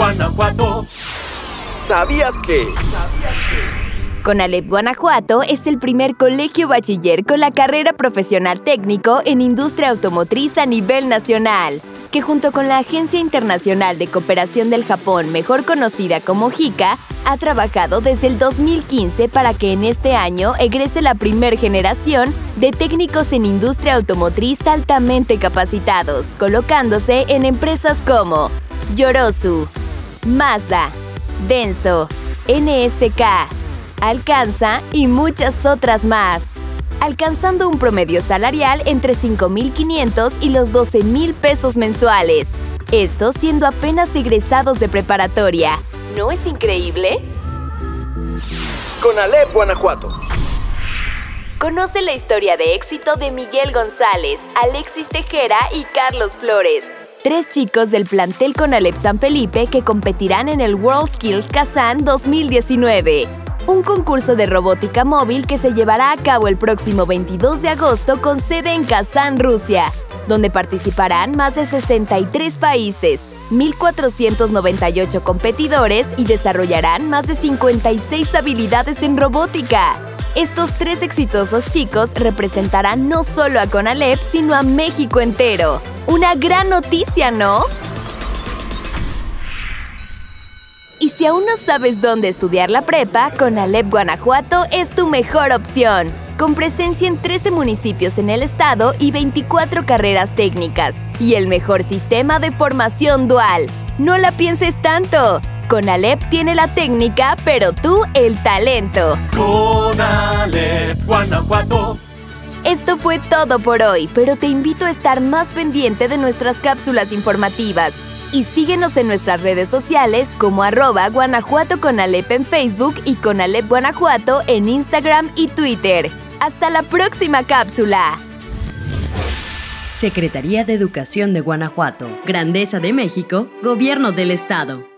Guanajuato. ¿Sabías que? Conalep Guanajuato es el primer colegio bachiller con la carrera profesional técnico en industria automotriz a nivel nacional, que junto con la Agencia Internacional de Cooperación del Japón, mejor conocida como JICA, ha trabajado desde el 2015 para que en este año egrese la primer generación de técnicos en industria automotriz altamente capacitados, colocándose en empresas como Yorosu, Mazda, Denso, NSK, Alcanza y muchas otras más, alcanzando un promedio salarial entre 5.500 y los 12.000 pesos mensuales. Esto siendo apenas egresados de preparatoria. ¿No es increíble? Con Alep Guanajuato. Conoce la historia de éxito de Miguel González, Alexis Tejera y Carlos Flores, tres chicos del plantel con Alep San Felipe que competirán en el World Skills Kazan 2019 un concurso de robótica móvil que se llevará a cabo el próximo 22 de agosto con sede en Kazán, Rusia, donde participarán más de 63 países, 1.498 competidores y desarrollarán más de 56 habilidades en robótica. Estos tres exitosos chicos representarán no solo a Conalep, sino a México entero. Una gran noticia, ¿no? Y si aún no sabes dónde estudiar la prepa, con Alep Guanajuato es tu mejor opción. Con presencia en 13 municipios en el estado y 24 carreras técnicas. Y el mejor sistema de formación dual. No la pienses tanto. Con Alep tiene la técnica, pero tú el talento. Con Alep Guanajuato. Esto fue todo por hoy, pero te invito a estar más pendiente de nuestras cápsulas informativas y síguenos en nuestras redes sociales como arroba Guanajuato con Alep en Facebook y con Alep Guanajuato en Instagram y Twitter. Hasta la próxima cápsula. Secretaría de Educación de Guanajuato, Grandeza de México, Gobierno del Estado.